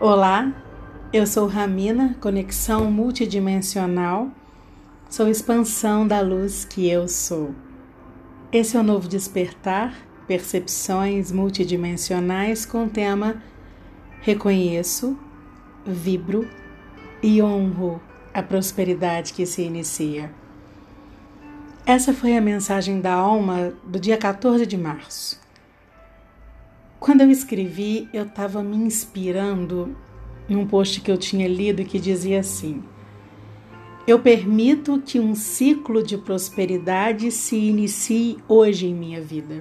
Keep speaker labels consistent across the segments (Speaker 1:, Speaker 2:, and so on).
Speaker 1: Olá, eu sou Ramina, conexão multidimensional, sou expansão da luz que eu sou. Esse é o novo despertar, percepções multidimensionais com o tema Reconheço, vibro e honro a prosperidade que se inicia. Essa foi a mensagem da alma do dia 14 de março. Quando eu escrevi, eu estava me inspirando num post que eu tinha lido que dizia assim: Eu permito que um ciclo de prosperidade se inicie hoje em minha vida.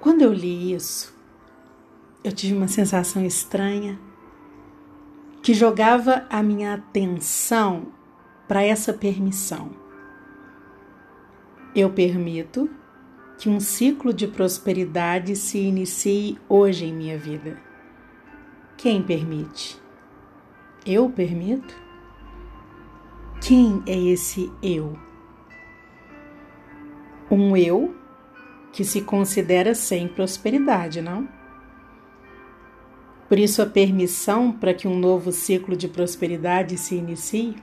Speaker 1: Quando eu li isso, eu tive uma sensação estranha que jogava a minha atenção para essa permissão. Eu permito que um ciclo de prosperidade se inicie hoje em minha vida. Quem permite? Eu permito? Quem é esse eu? Um eu que se considera sem prosperidade, não? Por isso, a permissão para que um novo ciclo de prosperidade se inicie?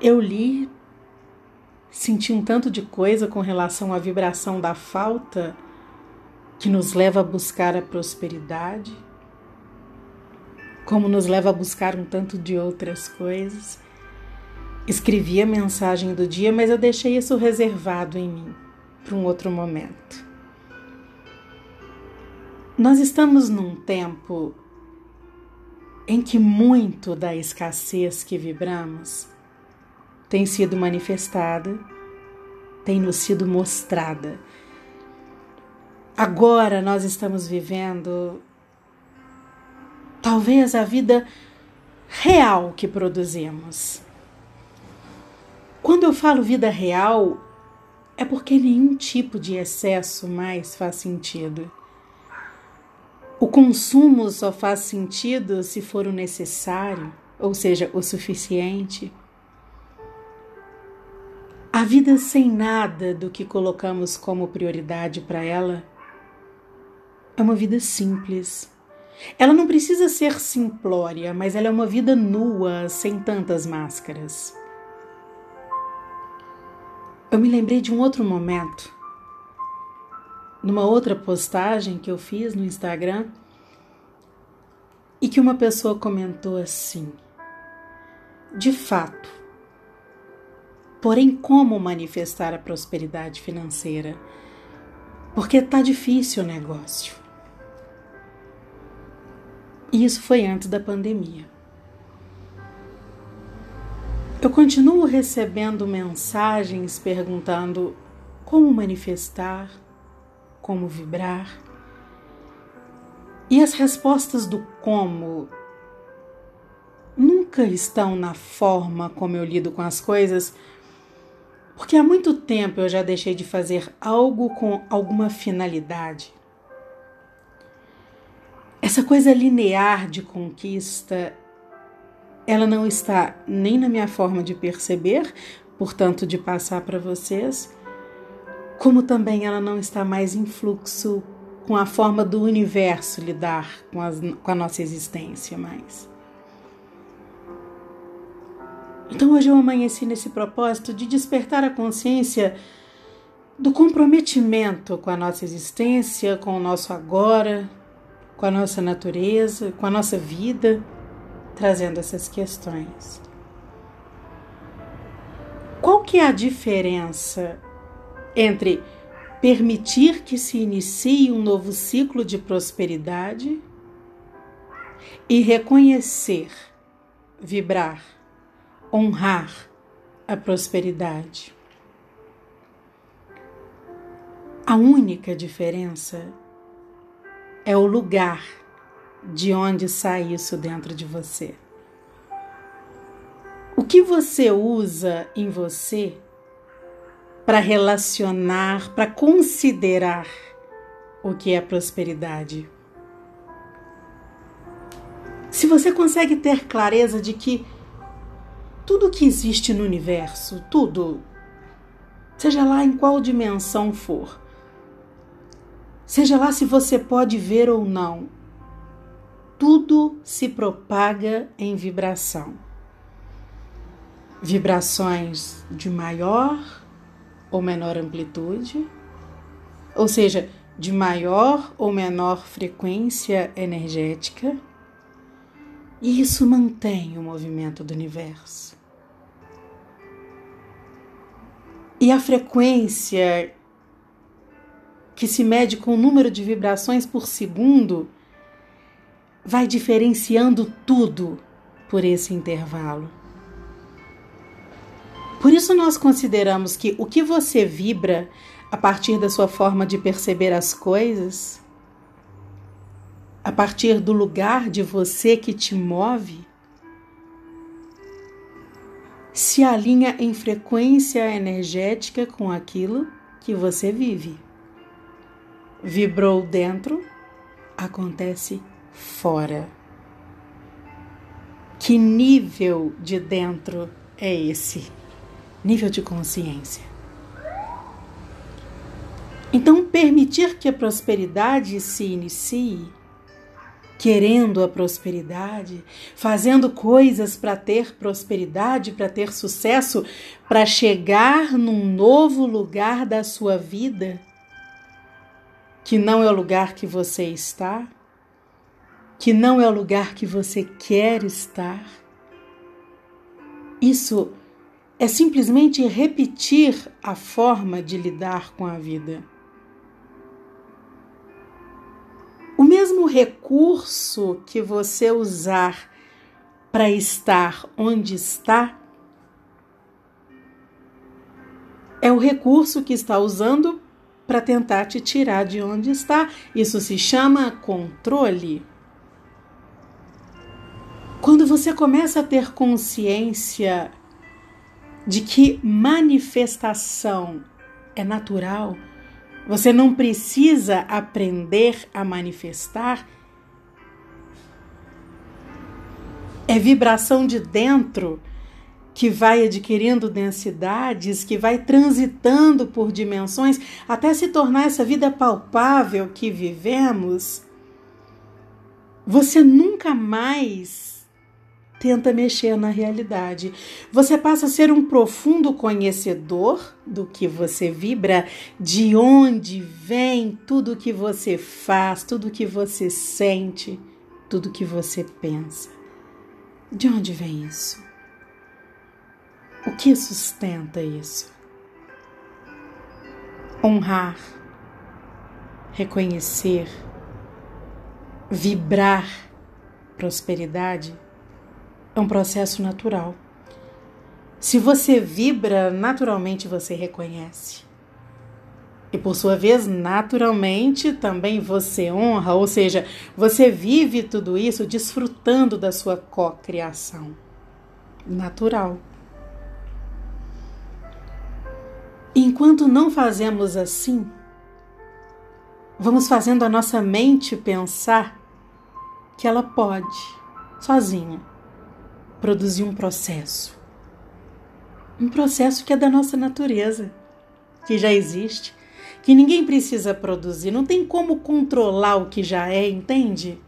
Speaker 1: Eu li senti um tanto de coisa com relação à vibração da falta que nos leva a buscar a prosperidade, como nos leva a buscar um tanto de outras coisas. Escrevi a mensagem do dia, mas eu deixei isso reservado em mim para um outro momento. Nós estamos num tempo em que muito da escassez que vibramos tem sido manifestada, tem nos sido mostrada. Agora nós estamos vivendo talvez a vida real que produzimos. Quando eu falo vida real, é porque nenhum tipo de excesso mais faz sentido. O consumo só faz sentido se for o necessário, ou seja, o suficiente. A vida sem nada do que colocamos como prioridade para ela é uma vida simples. Ela não precisa ser simplória, mas ela é uma vida nua, sem tantas máscaras. Eu me lembrei de um outro momento, numa outra postagem que eu fiz no Instagram, e que uma pessoa comentou assim: De fato, Porém, como manifestar a prosperidade financeira? Porque está difícil o negócio. E isso foi antes da pandemia. Eu continuo recebendo mensagens perguntando como manifestar, como vibrar. E as respostas do como nunca estão na forma como eu lido com as coisas porque há muito tempo eu já deixei de fazer algo com alguma finalidade. Essa coisa linear de conquista, ela não está nem na minha forma de perceber, portanto, de passar para vocês, como também ela não está mais em fluxo com a forma do universo lidar com, as, com a nossa existência mais. Então hoje eu amanheci nesse propósito de despertar a consciência do comprometimento com a nossa existência, com o nosso agora, com a nossa natureza, com a nossa vida, trazendo essas questões. Qual que é a diferença entre permitir que se inicie um novo ciclo de prosperidade e reconhecer, vibrar honrar a prosperidade. A única diferença é o lugar de onde sai isso dentro de você. O que você usa em você para relacionar, para considerar o que é prosperidade? Se você consegue ter clareza de que tudo que existe no universo, tudo, seja lá em qual dimensão for, Seja lá se você pode ver ou não, tudo se propaga em vibração. Vibrações de maior ou menor amplitude, ou seja, de maior ou menor frequência energética, e isso mantém o movimento do universo. E a frequência que se mede com o número de vibrações por segundo, vai diferenciando tudo por esse intervalo. Por isso, nós consideramos que o que você vibra a partir da sua forma de perceber as coisas, a partir do lugar de você que te move, se alinha em frequência energética com aquilo que você vive vibrou dentro, acontece fora. Que nível de dentro é esse? Nível de consciência. Então, permitir que a prosperidade se inicie, querendo a prosperidade, fazendo coisas para ter prosperidade, para ter sucesso, para chegar num novo lugar da sua vida que não é o lugar que você está, que não é o lugar que você quer estar. Isso é simplesmente repetir a forma de lidar com a vida. O mesmo recurso que você usar para estar onde está é o recurso que está usando para tentar te tirar de onde está. Isso se chama controle. Quando você começa a ter consciência de que manifestação é natural, você não precisa aprender a manifestar. É vibração de dentro que vai adquirindo densidades, que vai transitando por dimensões até se tornar essa vida palpável que vivemos, você nunca mais tenta mexer na realidade. Você passa a ser um profundo conhecedor do que você vibra, de onde vem tudo que você faz, tudo que você sente, tudo que você pensa. De onde vem isso? O que sustenta isso? Honrar, reconhecer, vibrar prosperidade é um processo natural. Se você vibra, naturalmente você reconhece. E por sua vez, naturalmente também você honra, ou seja, você vive tudo isso desfrutando da sua cocriação. Natural. Enquanto não fazemos assim, vamos fazendo a nossa mente pensar que ela pode, sozinha, produzir um processo. Um processo que é da nossa natureza, que já existe, que ninguém precisa produzir, não tem como controlar o que já é, entende?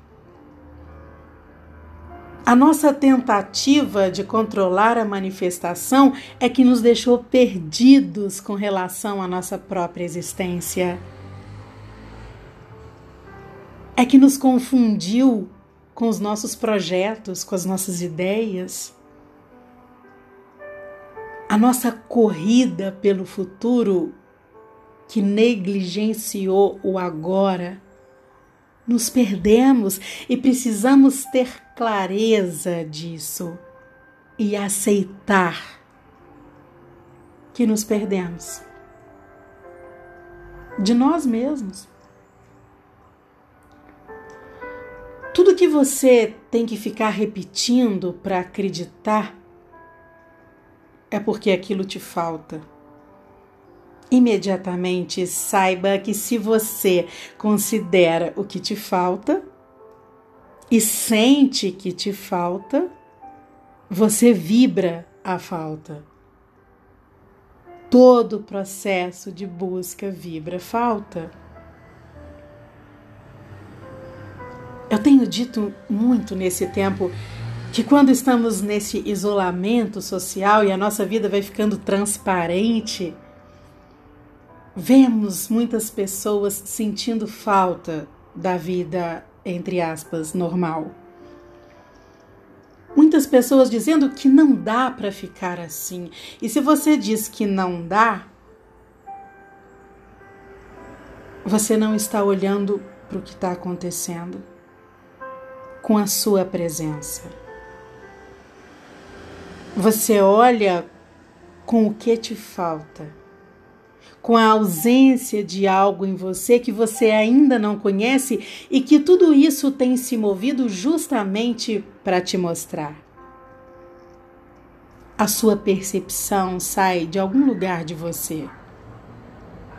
Speaker 1: A nossa tentativa de controlar a manifestação é que nos deixou perdidos com relação à nossa própria existência. É que nos confundiu com os nossos projetos, com as nossas ideias. A nossa corrida pelo futuro que negligenciou o agora nos perdemos e precisamos ter clareza disso e aceitar que nos perdemos de nós mesmos. Que você tem que ficar repetindo para acreditar é porque aquilo te falta imediatamente saiba que se você considera o que te falta e sente que te falta, você vibra a falta. Todo o processo de busca vibra falta. Tenho dito muito nesse tempo que quando estamos nesse isolamento social e a nossa vida vai ficando transparente, vemos muitas pessoas sentindo falta da vida, entre aspas, normal. Muitas pessoas dizendo que não dá para ficar assim. E se você diz que não dá, você não está olhando para o que está acontecendo com a sua presença. Você olha com o que te falta, com a ausência de algo em você que você ainda não conhece e que tudo isso tem se movido justamente para te mostrar. A sua percepção sai de algum lugar de você,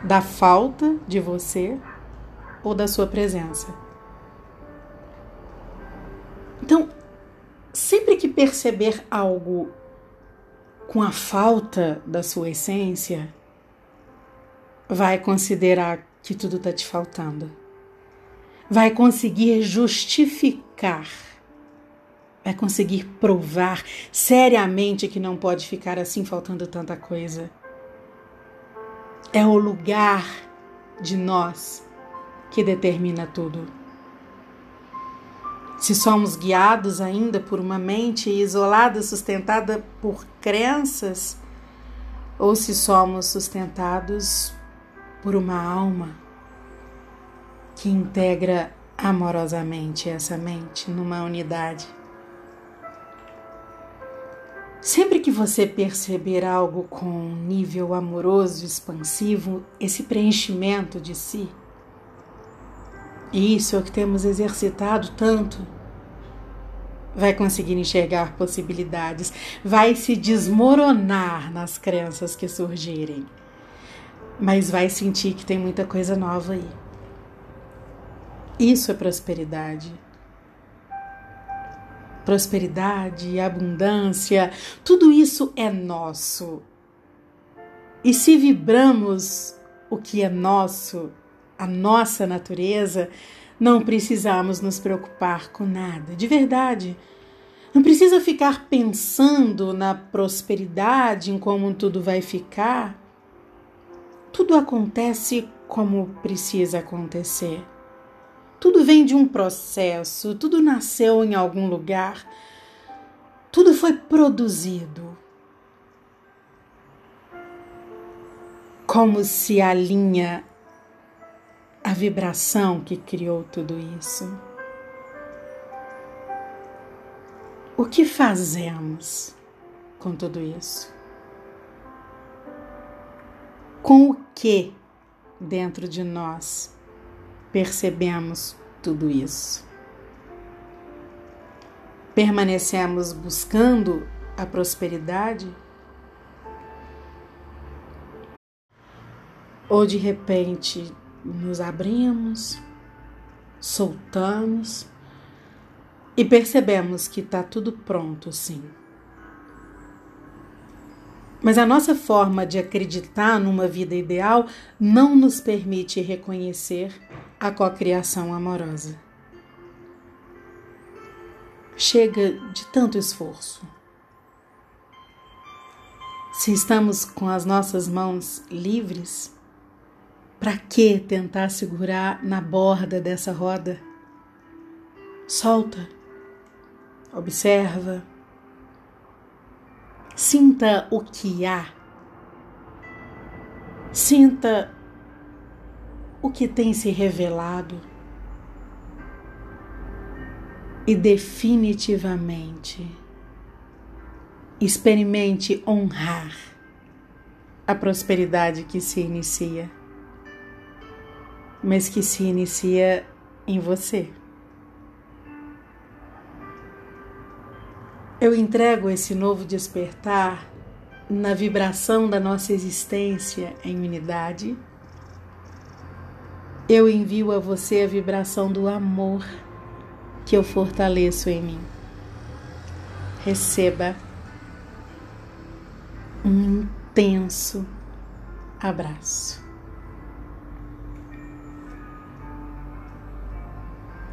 Speaker 1: da falta de você ou da sua presença. Então, sempre que perceber algo com a falta da sua essência, vai considerar que tudo está te faltando. Vai conseguir justificar, vai conseguir provar seriamente que não pode ficar assim faltando tanta coisa. É o lugar de nós que determina tudo. Se somos guiados ainda por uma mente isolada, sustentada por crenças, ou se somos sustentados por uma alma que integra amorosamente essa mente numa unidade. Sempre que você perceber algo com nível amoroso, expansivo, esse preenchimento de si, isso é o que temos exercitado tanto. Vai conseguir enxergar possibilidades, vai se desmoronar nas crenças que surgirem, mas vai sentir que tem muita coisa nova aí. Isso é prosperidade. Prosperidade, abundância, tudo isso é nosso. E se vibramos o que é nosso, a nossa natureza, não precisamos nos preocupar com nada, de verdade. Não precisa ficar pensando na prosperidade, em como tudo vai ficar. Tudo acontece como precisa acontecer. Tudo vem de um processo, tudo nasceu em algum lugar, tudo foi produzido. Como se a linha vibração que criou tudo isso. O que fazemos com tudo isso? Com o que dentro de nós percebemos tudo isso? Permanecemos buscando a prosperidade? Ou de repente nos abrimos, soltamos e percebemos que está tudo pronto, sim. Mas a nossa forma de acreditar numa vida ideal não nos permite reconhecer a cocriação amorosa. Chega de tanto esforço. Se estamos com as nossas mãos livres, para que tentar segurar na borda dessa roda? Solta, observa, sinta o que há, sinta o que tem se revelado. E definitivamente experimente honrar a prosperidade que se inicia mas que se inicia em você. Eu entrego esse novo despertar na vibração da nossa existência em unidade. Eu envio a você a vibração do amor que eu fortaleço em mim. Receba um intenso abraço.